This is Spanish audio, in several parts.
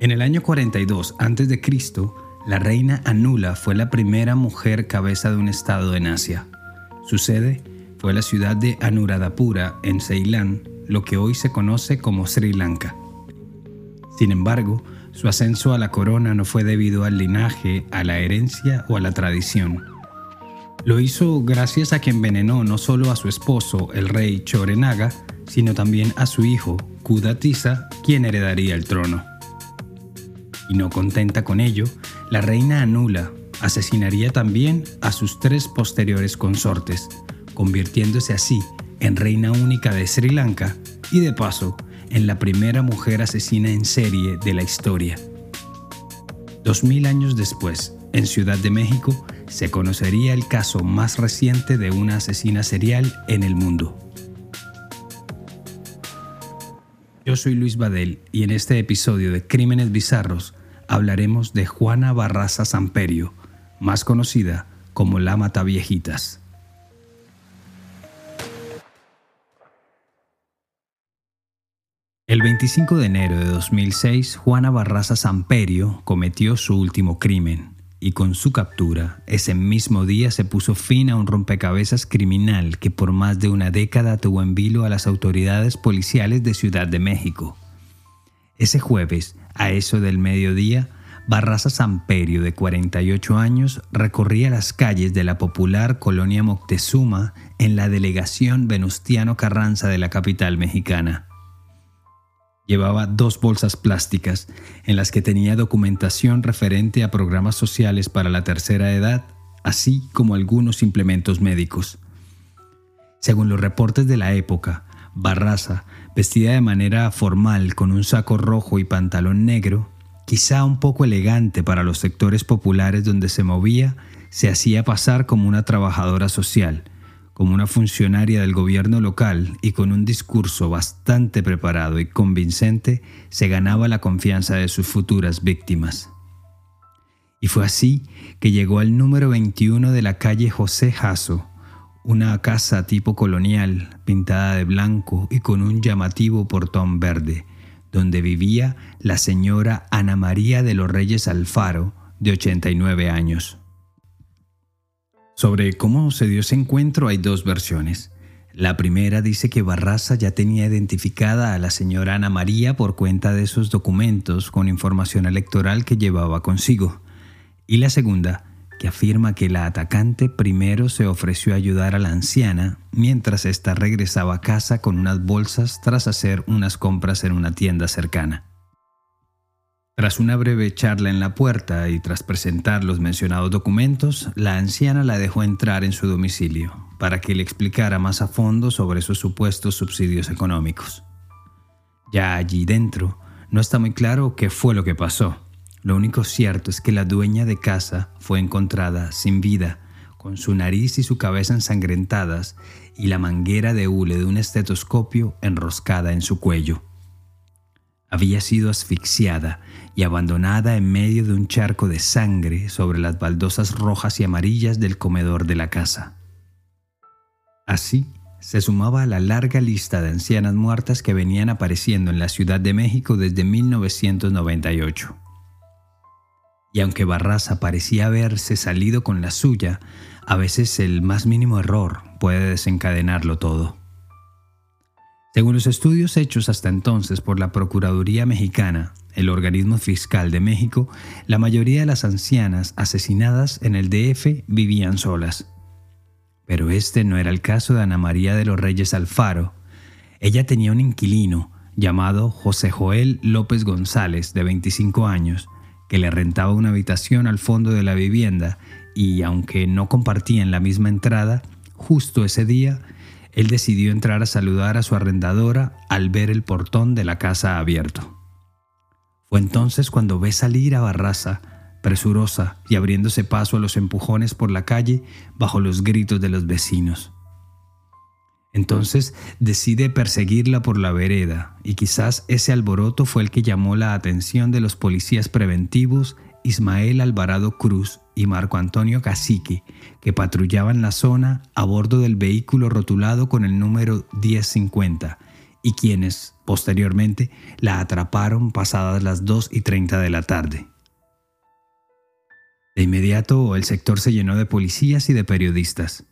En el año 42 a.C., la reina Anula fue la primera mujer cabeza de un estado en Asia. Su sede fue la ciudad de Anuradhapura, en Ceilán, lo que hoy se conoce como Sri Lanka. Sin embargo, su ascenso a la corona no fue debido al linaje, a la herencia o a la tradición. Lo hizo gracias a que envenenó no solo a su esposo, el rey Chorenaga, sino también a su hijo, Kudatisa, quien heredaría el trono. Y no contenta con ello, la reina Anula asesinaría también a sus tres posteriores consortes, convirtiéndose así en reina única de Sri Lanka y de paso en la primera mujer asesina en serie de la historia. Dos mil años después, en Ciudad de México, se conocería el caso más reciente de una asesina serial en el mundo. Yo soy Luis Badel y en este episodio de Crímenes Bizarros hablaremos de Juana Barraza Samperio, más conocida como la Mataviejitas. El 25 de enero de 2006, Juana Barraza Samperio cometió su último crimen y con su captura, ese mismo día se puso fin a un rompecabezas criminal que por más de una década tuvo en vilo a las autoridades policiales de Ciudad de México. Ese jueves, a eso del mediodía, Barraza Samperio, de 48 años, recorría las calles de la popular colonia Moctezuma en la delegación Venustiano Carranza de la capital mexicana. Llevaba dos bolsas plásticas en las que tenía documentación referente a programas sociales para la tercera edad, así como algunos implementos médicos. Según los reportes de la época, Barraza, vestida de manera formal con un saco rojo y pantalón negro, quizá un poco elegante para los sectores populares donde se movía, se hacía pasar como una trabajadora social, como una funcionaria del gobierno local y con un discurso bastante preparado y convincente, se ganaba la confianza de sus futuras víctimas. Y fue así que llegó al número 21 de la calle José Jasso, una casa tipo colonial, pintada de blanco y con un llamativo portón verde, donde vivía la señora Ana María de los Reyes Alfaro, de 89 años. Sobre cómo se dio ese encuentro hay dos versiones. La primera dice que Barraza ya tenía identificada a la señora Ana María por cuenta de esos documentos con información electoral que llevaba consigo. Y la segunda, que afirma que la atacante primero se ofreció a ayudar a la anciana mientras ésta regresaba a casa con unas bolsas tras hacer unas compras en una tienda cercana. Tras una breve charla en la puerta y tras presentar los mencionados documentos, la anciana la dejó entrar en su domicilio para que le explicara más a fondo sobre esos supuestos subsidios económicos. Ya allí dentro, no está muy claro qué fue lo que pasó. Lo único cierto es que la dueña de casa fue encontrada sin vida, con su nariz y su cabeza ensangrentadas y la manguera de hule de un estetoscopio enroscada en su cuello. Había sido asfixiada y abandonada en medio de un charco de sangre sobre las baldosas rojas y amarillas del comedor de la casa. Así se sumaba a la larga lista de ancianas muertas que venían apareciendo en la Ciudad de México desde 1998. Y aunque Barraza parecía haberse salido con la suya, a veces el más mínimo error puede desencadenarlo todo. Según los estudios hechos hasta entonces por la Procuraduría Mexicana, el organismo fiscal de México, la mayoría de las ancianas asesinadas en el DF vivían solas. Pero este no era el caso de Ana María de los Reyes Alfaro. Ella tenía un inquilino llamado José Joel López González, de 25 años, que le rentaba una habitación al fondo de la vivienda y, aunque no compartían la misma entrada, justo ese día, él decidió entrar a saludar a su arrendadora al ver el portón de la casa abierto. Fue entonces cuando ve salir a Barraza, presurosa y abriéndose paso a los empujones por la calle bajo los gritos de los vecinos. Entonces decide perseguirla por la vereda y quizás ese alboroto fue el que llamó la atención de los policías preventivos Ismael Alvarado Cruz y Marco Antonio Cacique, que patrullaban la zona a bordo del vehículo rotulado con el número 1050 y quienes, posteriormente, la atraparon pasadas las 2 y 30 de la tarde. De inmediato, el sector se llenó de policías y de periodistas.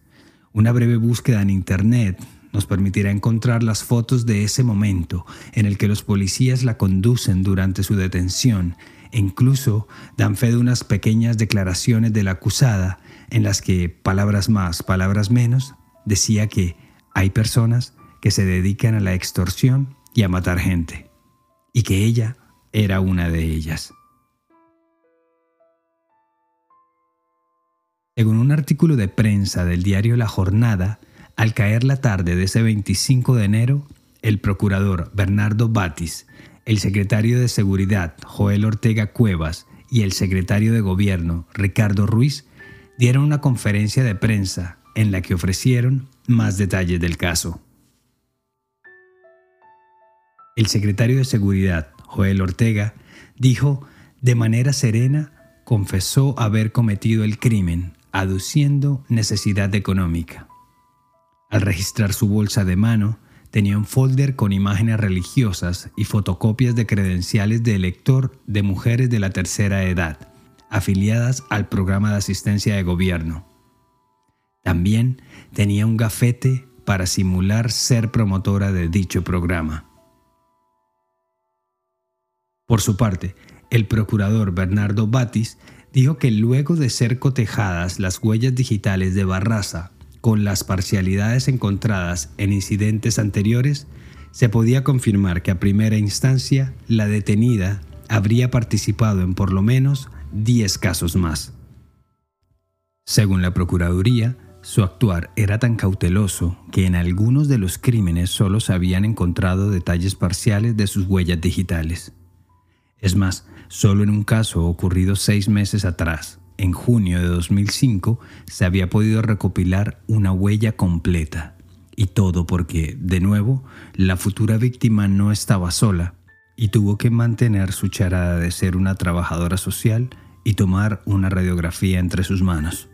Una breve búsqueda en Internet nos permitirá encontrar las fotos de ese momento en el que los policías la conducen durante su detención e incluso dan fe de unas pequeñas declaraciones de la acusada en las que, palabras más, palabras menos, decía que hay personas que se dedican a la extorsión y a matar gente, y que ella era una de ellas. Según un artículo de prensa del diario La Jornada, al caer la tarde de ese 25 de enero, el procurador Bernardo Batis, el secretario de Seguridad Joel Ortega Cuevas y el secretario de Gobierno Ricardo Ruiz dieron una conferencia de prensa en la que ofrecieron más detalles del caso. El secretario de Seguridad, Joel Ortega, dijo de manera serena, confesó haber cometido el crimen aduciendo necesidad económica. Al registrar su bolsa de mano, tenía un folder con imágenes religiosas y fotocopias de credenciales de elector de mujeres de la tercera edad, afiliadas al programa de asistencia de gobierno. También tenía un gafete para simular ser promotora de dicho programa. Por su parte, el procurador Bernardo Batis dijo que luego de ser cotejadas las huellas digitales de Barraza con las parcialidades encontradas en incidentes anteriores, se podía confirmar que a primera instancia la detenida habría participado en por lo menos 10 casos más. Según la Procuraduría, su actuar era tan cauteloso que en algunos de los crímenes solo se habían encontrado detalles parciales de sus huellas digitales. Es más, solo en un caso ocurrido seis meses atrás, en junio de 2005, se había podido recopilar una huella completa. Y todo porque, de nuevo, la futura víctima no estaba sola y tuvo que mantener su charada de ser una trabajadora social y tomar una radiografía entre sus manos.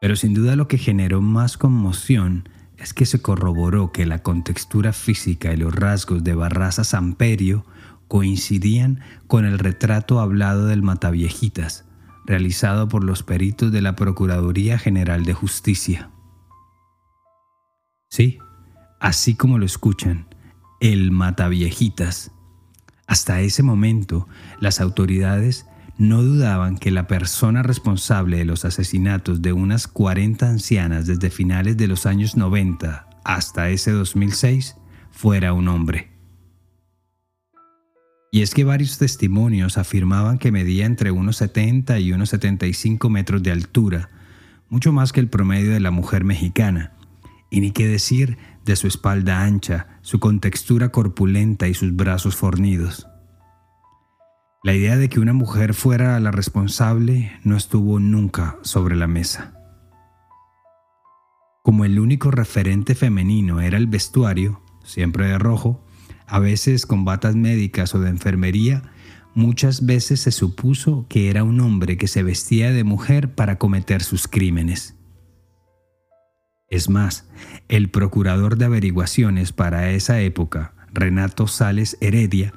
Pero sin duda lo que generó más conmoción es que se corroboró que la contextura física y los rasgos de Barraza Samperio coincidían con el retrato hablado del Mataviejitas, realizado por los peritos de la Procuraduría General de Justicia. Sí, así como lo escuchan, el Mataviejitas. Hasta ese momento, las autoridades no dudaban que la persona responsable de los asesinatos de unas 40 ancianas desde finales de los años 90 hasta ese 2006 fuera un hombre. Y es que varios testimonios afirmaban que medía entre unos 70 y unos 75 metros de altura, mucho más que el promedio de la mujer mexicana, y ni qué decir de su espalda ancha, su contextura corpulenta y sus brazos fornidos. La idea de que una mujer fuera la responsable no estuvo nunca sobre la mesa. Como el único referente femenino era el vestuario, siempre de rojo, a veces con batas médicas o de enfermería, muchas veces se supuso que era un hombre que se vestía de mujer para cometer sus crímenes. Es más, el procurador de averiguaciones para esa época, Renato Sales Heredia,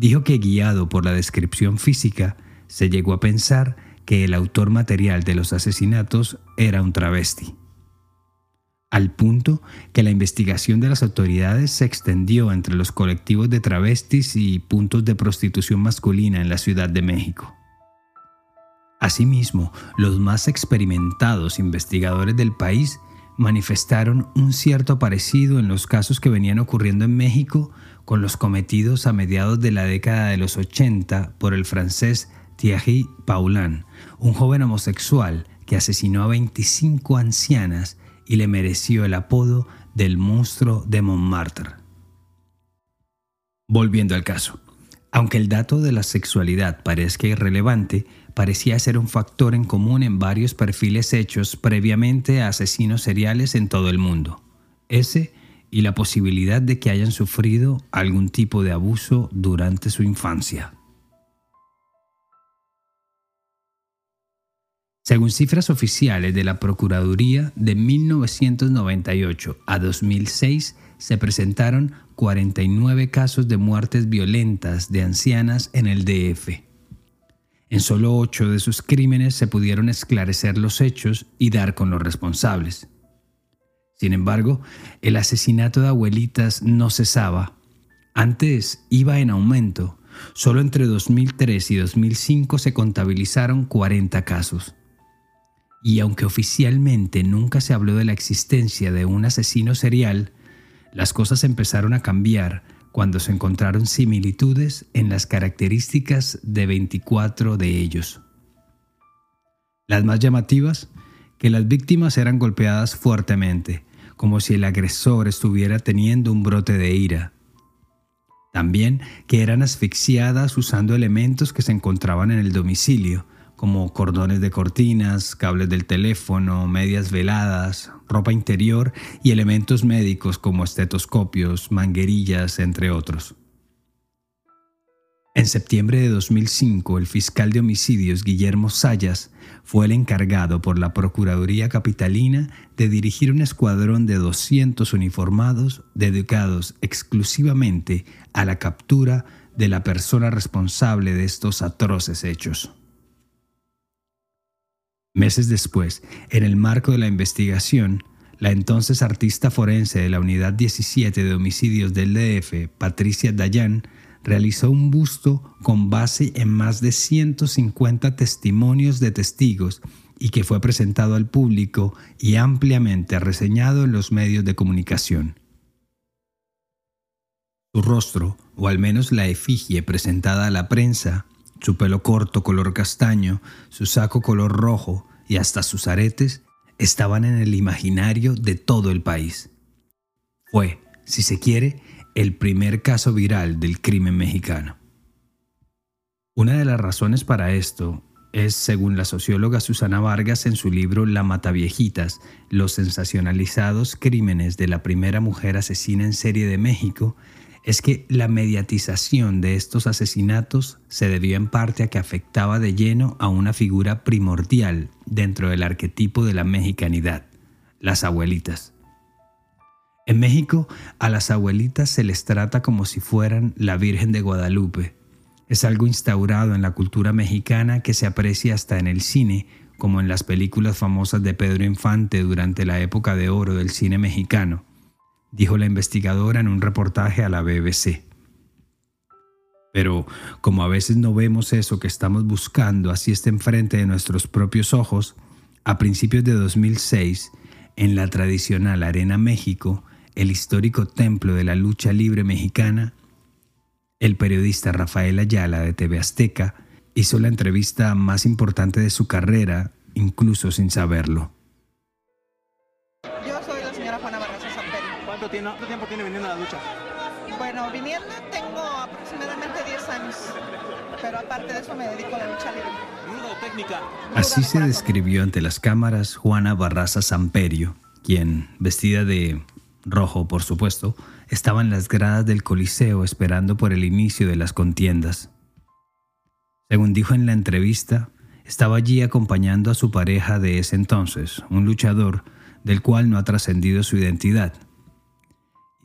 dijo que guiado por la descripción física, se llegó a pensar que el autor material de los asesinatos era un travesti. Al punto que la investigación de las autoridades se extendió entre los colectivos de travestis y puntos de prostitución masculina en la Ciudad de México. Asimismo, los más experimentados investigadores del país manifestaron un cierto parecido en los casos que venían ocurriendo en México con los cometidos a mediados de la década de los 80 por el francés Thierry Paulin, un joven homosexual que asesinó a 25 ancianas y le mereció el apodo del monstruo de Montmartre. Volviendo al caso, aunque el dato de la sexualidad parezca irrelevante, parecía ser un factor en común en varios perfiles hechos previamente a asesinos seriales en todo el mundo. Ese y la posibilidad de que hayan sufrido algún tipo de abuso durante su infancia. Según cifras oficiales de la Procuraduría, de 1998 a 2006 se presentaron 49 casos de muertes violentas de ancianas en el DF. En solo ocho de sus crímenes se pudieron esclarecer los hechos y dar con los responsables. Sin embargo, el asesinato de abuelitas no cesaba. Antes iba en aumento. Solo entre 2003 y 2005 se contabilizaron 40 casos. Y aunque oficialmente nunca se habló de la existencia de un asesino serial, las cosas empezaron a cambiar cuando se encontraron similitudes en las características de 24 de ellos. Las más llamativas, que las víctimas eran golpeadas fuertemente, como si el agresor estuviera teniendo un brote de ira. También que eran asfixiadas usando elementos que se encontraban en el domicilio, como cordones de cortinas, cables del teléfono, medias veladas, ropa interior y elementos médicos como estetoscopios, manguerillas, entre otros. En septiembre de 2005, el fiscal de homicidios Guillermo Sayas fue el encargado por la Procuraduría Capitalina de dirigir un escuadrón de 200 uniformados dedicados exclusivamente a la captura de la persona responsable de estos atroces hechos. Meses después, en el marco de la investigación, la entonces artista forense de la Unidad 17 de Homicidios del DF, Patricia Dayan, realizó un busto con base en más de 150 testimonios de testigos y que fue presentado al público y ampliamente reseñado en los medios de comunicación. Su rostro, o al menos la efigie presentada a la prensa, su pelo corto color castaño, su saco color rojo y hasta sus aretes estaban en el imaginario de todo el país. Fue, si se quiere, el primer caso viral del crimen mexicano. Una de las razones para esto es, según la socióloga Susana Vargas en su libro La Mataviejitas, los sensacionalizados crímenes de la primera mujer asesina en serie de México, es que la mediatización de estos asesinatos se debió en parte a que afectaba de lleno a una figura primordial dentro del arquetipo de la mexicanidad, las abuelitas. En México, a las abuelitas se les trata como si fueran la Virgen de Guadalupe. Es algo instaurado en la cultura mexicana que se aprecia hasta en el cine, como en las películas famosas de Pedro Infante durante la época de oro del cine mexicano dijo la investigadora en un reportaje a la BBC. Pero como a veces no vemos eso que estamos buscando así está enfrente de nuestros propios ojos, a principios de 2006, en la tradicional Arena México, el histórico templo de la lucha libre mexicana, el periodista Rafael Ayala de TV Azteca hizo la entrevista más importante de su carrera, incluso sin saberlo. ¿Cuánto tiempo tiene viniendo a la ducha? Bueno, viniendo tengo aproximadamente 10 años, pero aparte de eso me dedico a la lucha libre. técnica? Así se describió ante las cámaras Juana Barraza Samperio, quien, vestida de rojo por supuesto, estaba en las gradas del Coliseo esperando por el inicio de las contiendas. Según dijo en la entrevista, estaba allí acompañando a su pareja de ese entonces, un luchador del cual no ha trascendido su identidad,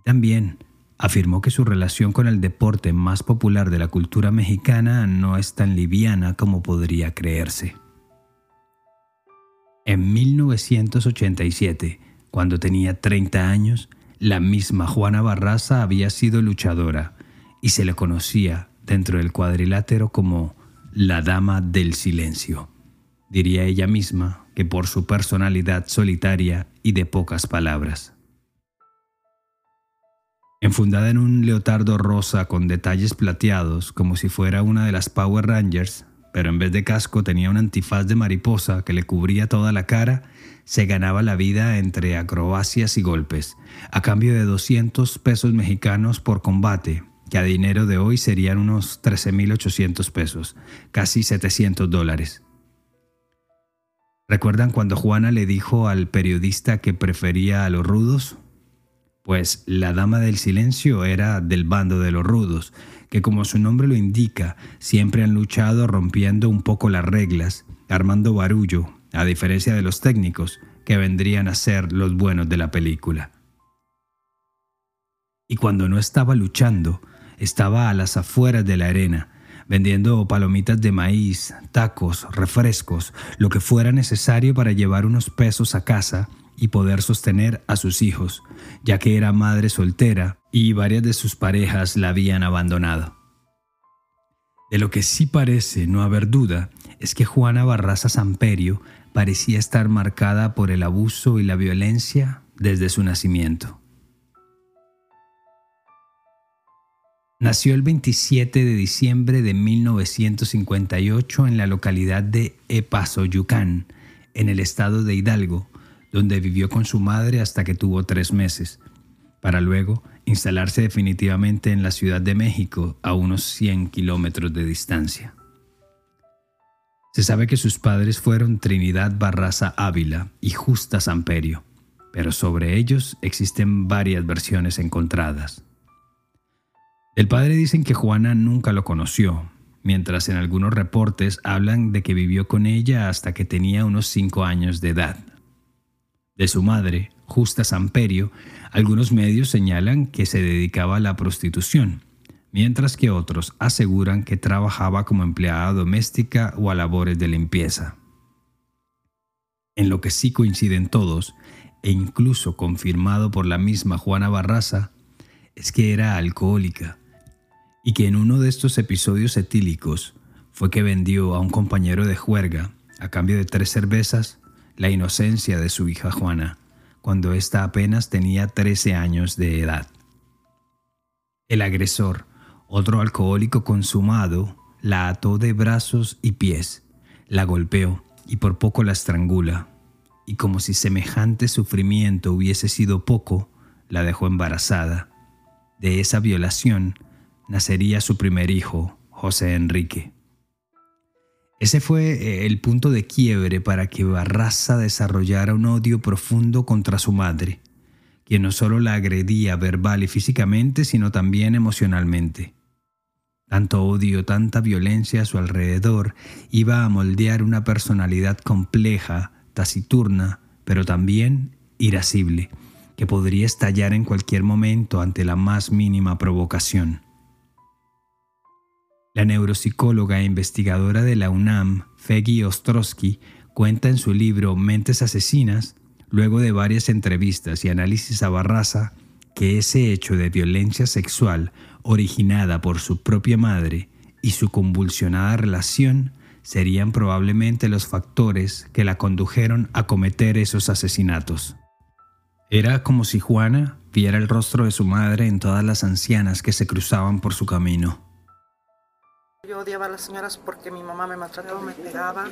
también afirmó que su relación con el deporte más popular de la cultura mexicana no es tan liviana como podría creerse. En 1987, cuando tenía 30 años, la misma Juana Barraza había sido luchadora y se le conocía dentro del cuadrilátero como la Dama del Silencio. Diría ella misma que por su personalidad solitaria y de pocas palabras. Enfundada en un leotardo rosa con detalles plateados, como si fuera una de las Power Rangers, pero en vez de casco tenía un antifaz de mariposa que le cubría toda la cara, se ganaba la vida entre acrobacias y golpes, a cambio de 200 pesos mexicanos por combate, que a dinero de hoy serían unos 13.800 pesos, casi 700 dólares. ¿Recuerdan cuando Juana le dijo al periodista que prefería a los rudos? pues la Dama del Silencio era del bando de los rudos, que como su nombre lo indica, siempre han luchado rompiendo un poco las reglas, armando barullo, a diferencia de los técnicos, que vendrían a ser los buenos de la película. Y cuando no estaba luchando, estaba a las afueras de la arena, vendiendo palomitas de maíz, tacos, refrescos, lo que fuera necesario para llevar unos pesos a casa y poder sostener a sus hijos, ya que era madre soltera y varias de sus parejas la habían abandonado. De lo que sí parece no haber duda es que Juana Barraza Samperio parecía estar marcada por el abuso y la violencia desde su nacimiento. Nació el 27 de diciembre de 1958 en la localidad de Epazoyucán, en el estado de Hidalgo, donde vivió con su madre hasta que tuvo tres meses, para luego instalarse definitivamente en la Ciudad de México a unos 100 kilómetros de distancia. Se sabe que sus padres fueron Trinidad Barraza Ávila y Justa Samperio, pero sobre ellos existen varias versiones encontradas. El padre dicen que Juana nunca lo conoció, mientras en algunos reportes hablan de que vivió con ella hasta que tenía unos cinco años de edad. De su madre, Justa Samperio, algunos medios señalan que se dedicaba a la prostitución, mientras que otros aseguran que trabajaba como empleada doméstica o a labores de limpieza. En lo que sí coinciden todos, e incluso confirmado por la misma Juana Barraza, es que era alcohólica y que en uno de estos episodios etílicos fue que vendió a un compañero de juerga, a cambio de tres cervezas, la inocencia de su hija Juana, cuando ésta apenas tenía 13 años de edad. El agresor, otro alcohólico consumado, la ató de brazos y pies, la golpeó y por poco la estrangula, y como si semejante sufrimiento hubiese sido poco, la dejó embarazada. De esa violación nacería su primer hijo, José Enrique. Ese fue eh, el punto de quiebre para que Barraza desarrollara un odio profundo contra su madre, quien no solo la agredía verbal y físicamente, sino también emocionalmente. Tanto odio, tanta violencia a su alrededor iba a moldear una personalidad compleja, taciturna, pero también irascible, que podría estallar en cualquier momento ante la más mínima provocación. La neuropsicóloga e investigadora de la UNAM, Feggy Ostrowski, cuenta en su libro Mentes Asesinas, luego de varias entrevistas y análisis a Barraza, que ese hecho de violencia sexual originada por su propia madre y su convulsionada relación serían probablemente los factores que la condujeron a cometer esos asesinatos. Era como si Juana viera el rostro de su madre en todas las ancianas que se cruzaban por su camino. Yo odiaba a las señoras porque mi mamá me maltrataba, me pegaba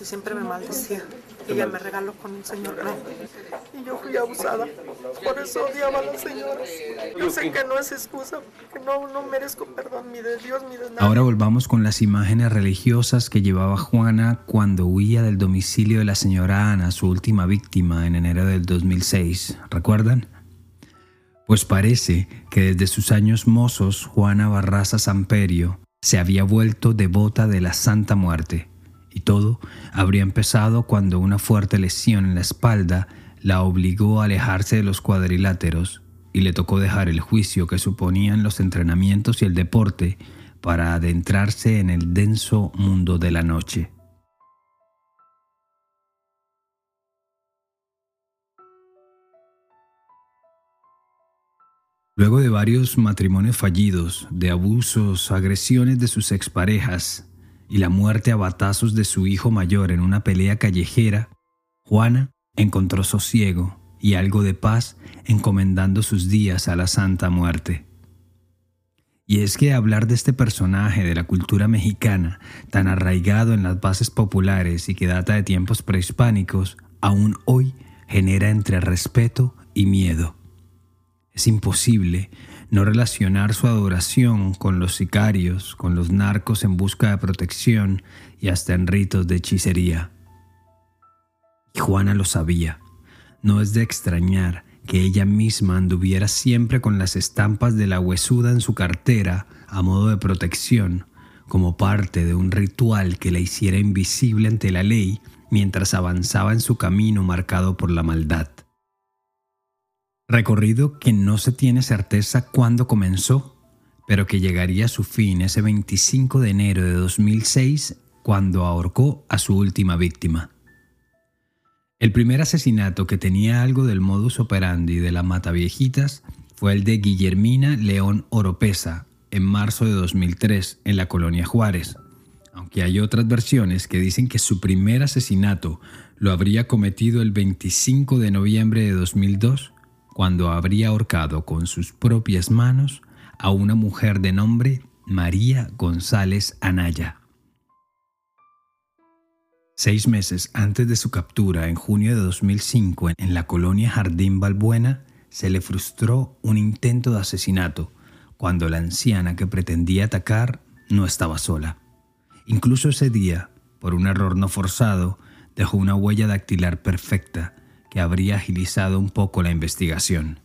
y siempre me maldecía. Ella me regaló con un señor y yo fui abusada. Por eso odiaba a las señoras. Yo sé que no es excusa, que no, no merezco perdón ni de Dios ni de nadie. Ahora volvamos con las imágenes religiosas que llevaba Juana cuando huía del domicilio de la señora Ana, su última víctima, en enero del 2006. ¿Recuerdan? Pues parece que desde sus años mozos, Juana Barraza Samperio se había vuelto devota de la Santa Muerte, y todo habría empezado cuando una fuerte lesión en la espalda la obligó a alejarse de los cuadriláteros y le tocó dejar el juicio que suponían los entrenamientos y el deporte para adentrarse en el denso mundo de la noche. Luego de varios matrimonios fallidos, de abusos, agresiones de sus exparejas y la muerte a batazos de su hijo mayor en una pelea callejera, Juana encontró sosiego y algo de paz encomendando sus días a la Santa Muerte. Y es que hablar de este personaje de la cultura mexicana, tan arraigado en las bases populares y que data de tiempos prehispánicos, aún hoy genera entre respeto y miedo. Es imposible no relacionar su adoración con los sicarios, con los narcos en busca de protección y hasta en ritos de hechicería. Y Juana lo sabía. No es de extrañar que ella misma anduviera siempre con las estampas de la huesuda en su cartera a modo de protección, como parte de un ritual que la hiciera invisible ante la ley mientras avanzaba en su camino marcado por la maldad. Recorrido que no se tiene certeza cuándo comenzó, pero que llegaría a su fin ese 25 de enero de 2006 cuando ahorcó a su última víctima. El primer asesinato que tenía algo del modus operandi de la mata viejitas fue el de Guillermina León Oropesa en marzo de 2003 en la colonia Juárez, aunque hay otras versiones que dicen que su primer asesinato lo habría cometido el 25 de noviembre de 2002, cuando habría ahorcado con sus propias manos a una mujer de nombre María González Anaya. Seis meses antes de su captura, en junio de 2005, en la colonia Jardín Balbuena, se le frustró un intento de asesinato cuando la anciana que pretendía atacar no estaba sola. Incluso ese día, por un error no forzado, dejó una huella dactilar perfecta habría agilizado un poco la investigación.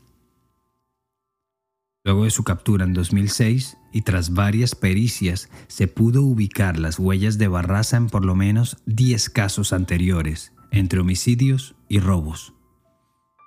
Luego de su captura en 2006 y tras varias pericias, se pudo ubicar las huellas de Barraza en por lo menos 10 casos anteriores, entre homicidios y robos.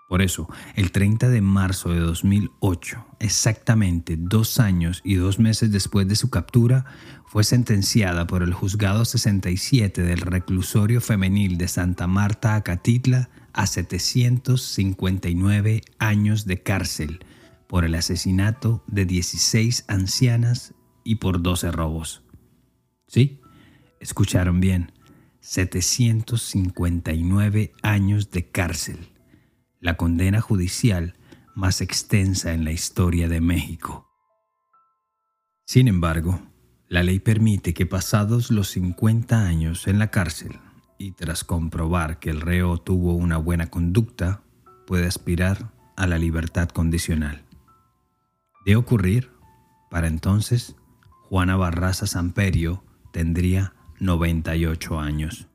Por eso, el 30 de marzo de 2008, exactamente dos años y dos meses después de su captura, fue sentenciada por el Juzgado 67 del Reclusorio Femenil de Santa Marta, Acatitla, a 759 años de cárcel por el asesinato de 16 ancianas y por 12 robos. ¿Sí? Escucharon bien, 759 años de cárcel la condena judicial más extensa en la historia de México. Sin embargo, la ley permite que pasados los 50 años en la cárcel y tras comprobar que el reo tuvo una buena conducta, puede aspirar a la libertad condicional. De ocurrir, para entonces, Juana Barraza Samperio tendría 98 años.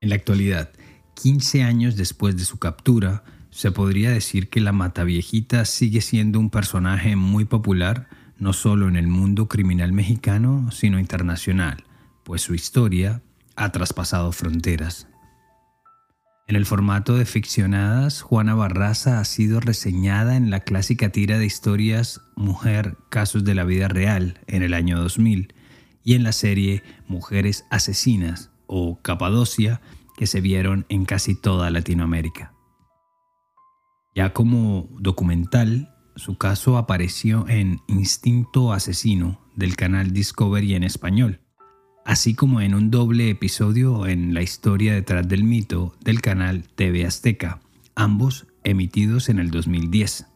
En la actualidad, 15 años después de su captura, se podría decir que la Mataviejita sigue siendo un personaje muy popular no solo en el mundo criminal mexicano, sino internacional, pues su historia ha traspasado fronteras. En el formato de ficcionadas, Juana Barraza ha sido reseñada en la clásica tira de historias Mujer, Casos de la Vida Real en el año 2000 y en la serie Mujeres Asesinas o Capadocia que se vieron en casi toda Latinoamérica. Ya como documental, su caso apareció en Instinto Asesino del canal Discovery en español, así como en un doble episodio en La historia detrás del mito del canal TV Azteca, ambos emitidos en el 2010.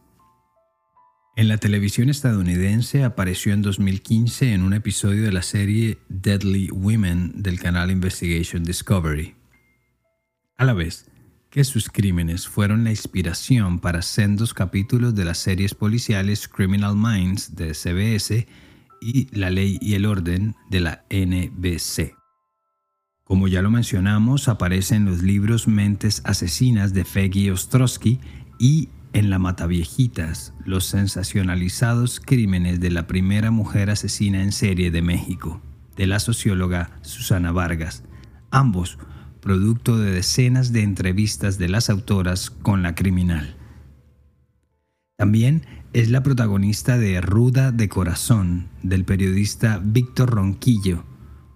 En la televisión estadounidense apareció en 2015 en un episodio de la serie Deadly Women del canal Investigation Discovery a la vez que sus crímenes fueron la inspiración para sendos capítulos de las series policiales Criminal Minds de CBS y La Ley y el Orden de la NBC. Como ya lo mencionamos, aparece en los libros Mentes Asesinas de Feggy Ostrowski y en La Mataviejitas, los sensacionalizados crímenes de la primera mujer asesina en serie de México, de la socióloga Susana Vargas, ambos producto de decenas de entrevistas de las autoras con la criminal. También es la protagonista de Ruda de Corazón, del periodista Víctor Ronquillo,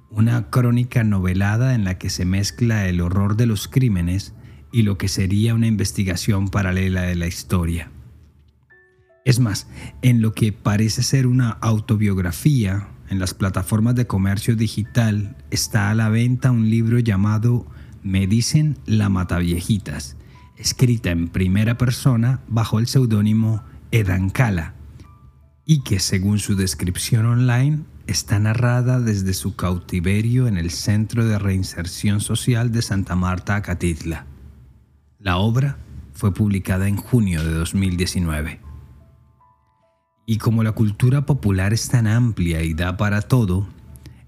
una crónica novelada en la que se mezcla el horror de los crímenes y lo que sería una investigación paralela de la historia. Es más, en lo que parece ser una autobiografía, en las plataformas de comercio digital está a la venta un libro llamado Me dicen la Mataviejitas, escrita en primera persona bajo el seudónimo Edancala, y que según su descripción online está narrada desde su cautiverio en el Centro de Reinserción Social de Santa Marta, Acatitla. La obra fue publicada en junio de 2019. Y como la cultura popular es tan amplia y da para todo,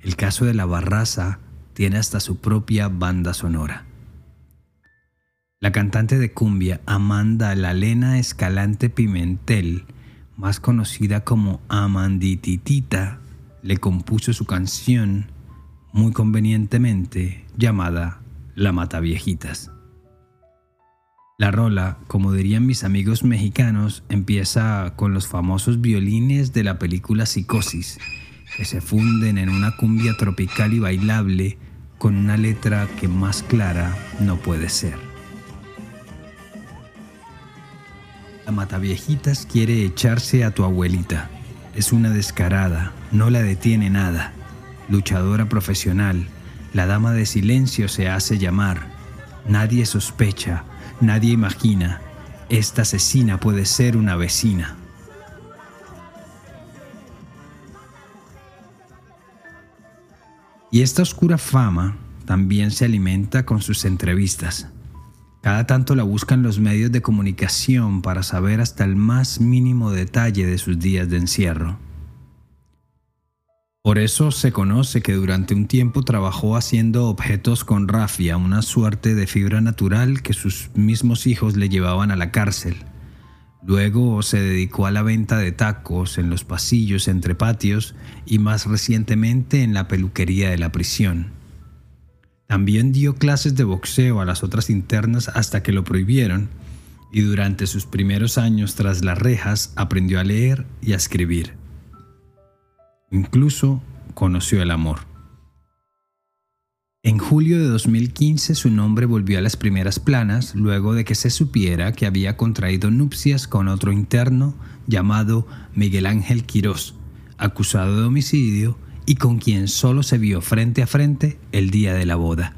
el caso de la barraza tiene hasta su propia banda sonora. La cantante de cumbia Amanda Lalena Escalante Pimentel, más conocida como Amandititita, le compuso su canción muy convenientemente llamada La Mataviejitas. La rola, como dirían mis amigos mexicanos, empieza con los famosos violines de la película Psicosis, que se funden en una cumbia tropical y bailable con una letra que más clara no puede ser. La Mataviejitas quiere echarse a tu abuelita. Es una descarada, no la detiene nada. Luchadora profesional, la dama de silencio se hace llamar. Nadie sospecha, Nadie imagina, esta asesina puede ser una vecina. Y esta oscura fama también se alimenta con sus entrevistas. Cada tanto la buscan los medios de comunicación para saber hasta el más mínimo detalle de sus días de encierro. Por eso se conoce que durante un tiempo trabajó haciendo objetos con rafia, una suerte de fibra natural que sus mismos hijos le llevaban a la cárcel. Luego se dedicó a la venta de tacos en los pasillos entre patios y más recientemente en la peluquería de la prisión. También dio clases de boxeo a las otras internas hasta que lo prohibieron y durante sus primeros años tras las rejas aprendió a leer y a escribir. Incluso conoció el amor. En julio de 2015 su nombre volvió a las primeras planas luego de que se supiera que había contraído nupcias con otro interno llamado Miguel Ángel Quirós, acusado de homicidio y con quien solo se vio frente a frente el día de la boda.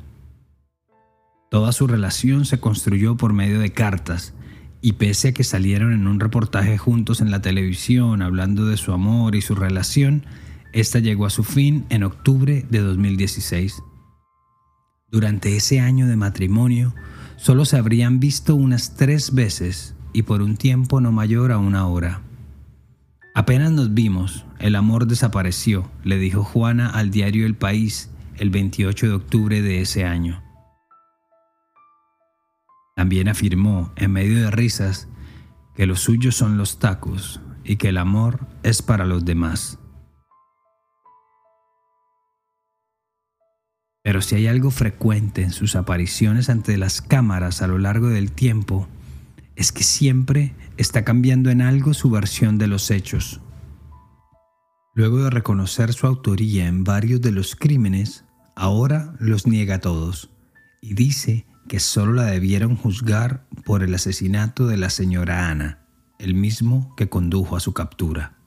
Toda su relación se construyó por medio de cartas, y pese a que salieron en un reportaje juntos en la televisión hablando de su amor y su relación, esta llegó a su fin en octubre de 2016. Durante ese año de matrimonio, solo se habrían visto unas tres veces y por un tiempo no mayor a una hora. Apenas nos vimos, el amor desapareció, le dijo Juana al diario El País el 28 de octubre de ese año. También afirmó, en medio de risas, que los suyos son los tacos y que el amor es para los demás. Pero si hay algo frecuente en sus apariciones ante las cámaras a lo largo del tiempo, es que siempre está cambiando en algo su versión de los hechos. Luego de reconocer su autoría en varios de los crímenes, ahora los niega todos y dice que solo la debieron juzgar por el asesinato de la señora Ana, el mismo que condujo a su captura.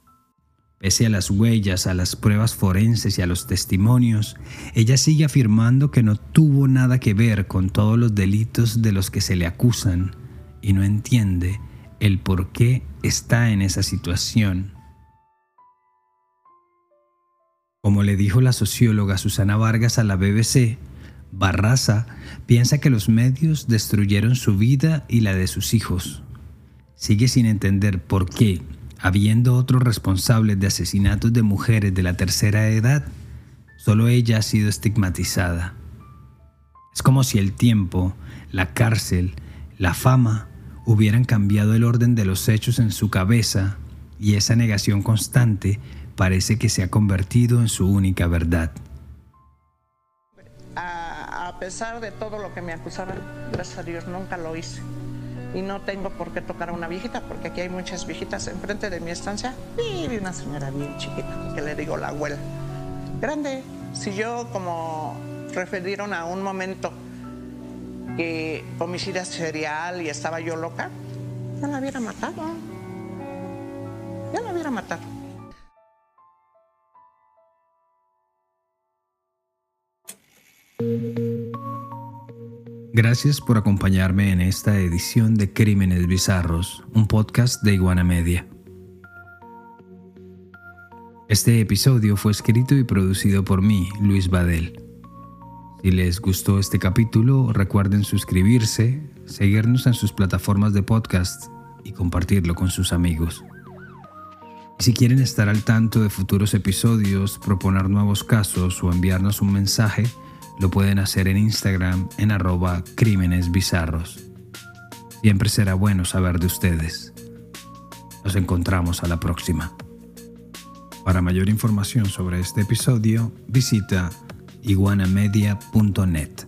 Pese a las huellas, a las pruebas forenses y a los testimonios, ella sigue afirmando que no tuvo nada que ver con todos los delitos de los que se le acusan y no entiende el por qué está en esa situación. Como le dijo la socióloga Susana Vargas a la BBC, Barraza piensa que los medios destruyeron su vida y la de sus hijos. Sigue sin entender por qué habiendo otros responsables de asesinatos de mujeres de la tercera edad, solo ella ha sido estigmatizada. Es como si el tiempo, la cárcel, la fama hubieran cambiado el orden de los hechos en su cabeza y esa negación constante parece que se ha convertido en su única verdad. A, pesar de todo lo que me acusaban, gracias a Dios nunca lo hice y no tengo por qué tocar a una viejita, porque aquí hay muchas viejitas enfrente de mi estancia. Vive una señora bien chiquita, que le digo la abuela. Grande. Si yo, como referieron a un momento que homicida serial y estaba yo loca, ya la hubiera matado. Ya la hubiera matado. Gracias por acompañarme en esta edición de Crímenes Bizarros, un podcast de Iguana Media. Este episodio fue escrito y producido por mí, Luis Badel. Si les gustó este capítulo, recuerden suscribirse, seguirnos en sus plataformas de podcast y compartirlo con sus amigos. Si quieren estar al tanto de futuros episodios, proponer nuevos casos o enviarnos un mensaje, lo pueden hacer en Instagram en arroba crímenes. Siempre será bueno saber de ustedes. Nos encontramos a la próxima. Para mayor información sobre este episodio, visita iguanamedia.net.